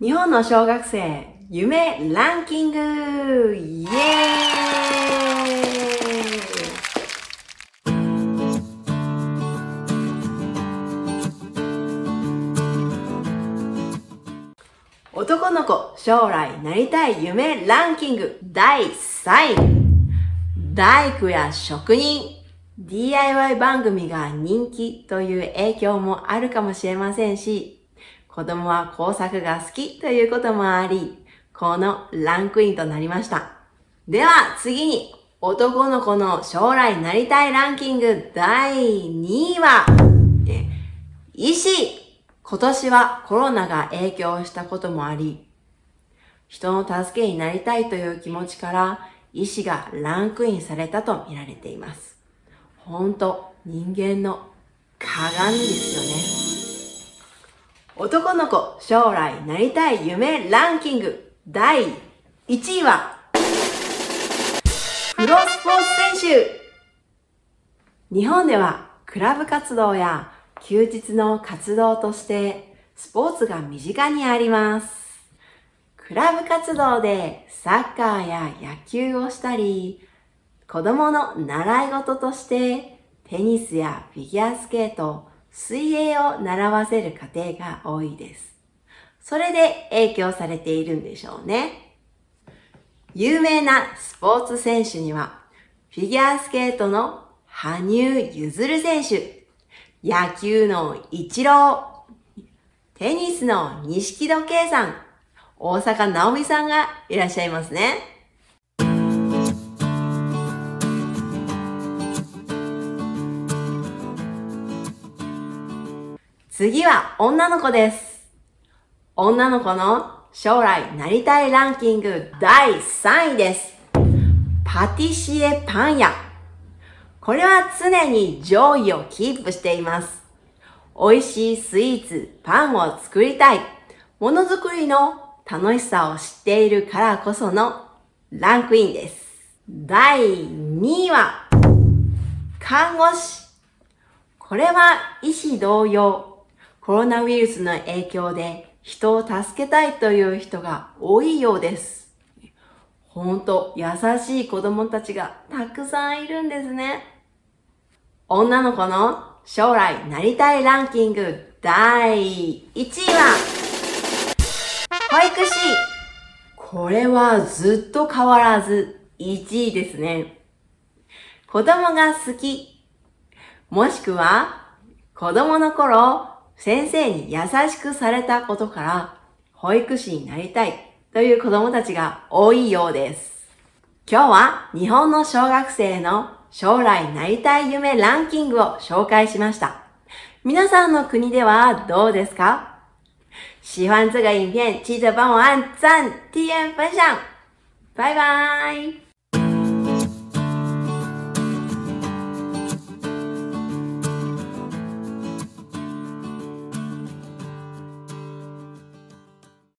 日本の小学生夢ランキング!イエーイ!男の子将来なりたい夢ランキング第3位。大工や職人 DIY 番組が人気という影響もあるかもしれませんし、子供は工作が好きということもあり、このランクインとなりました。では次に、男の子の将来なりたいランキング第2位は、医師今年はコロナが影響したこともあり、人の助けになりたいという気持ちから医師がランクインされたと見られています。ほんと人間の鏡ですよね。男の子将来なりたい夢ランキング第1位はプロスポーツ選手日本ではクラブ活動や休日の活動としてスポーツが身近にあります。クラブ活動でサッカーや野球をしたり、子供の習い事としてテニスやフィギュアスケート、水泳を習わせる家庭が多いです。それで影響されているんでしょうね。有名なスポーツ選手には、フィギュアスケートの羽生結弦選手、野球のイチロー、テニスの錦戸圭さん、大阪直美さんがいらっしゃいますね。次は女の子です。女の子の将来なりたいランキング第3位です。パティシエパン屋。これは常に上位をキープしています。美味しいスイーツ、パンを作りたい。ものづくりの楽しさを知っているからこそのランクインです。第2位は、看護師。これは医師同様、コロナウイルスの影響で人を助けたいという人が多いようです。ほんと優しい子供たちがたくさんいるんですね。女の子の将来なりたいランキング第1位は保育士これはずっと変わらず1位ですね。子供が好きもしくは子供の頃先生に優しくされたことから、保育士になりたいという子供たちが多いようです。今日は日本の小学生の将来なりたい夢ランキングを紹介しました。皆さんの国ではどうですか？喜欢这个影片，记得帮我按赞、点分享。拜拜。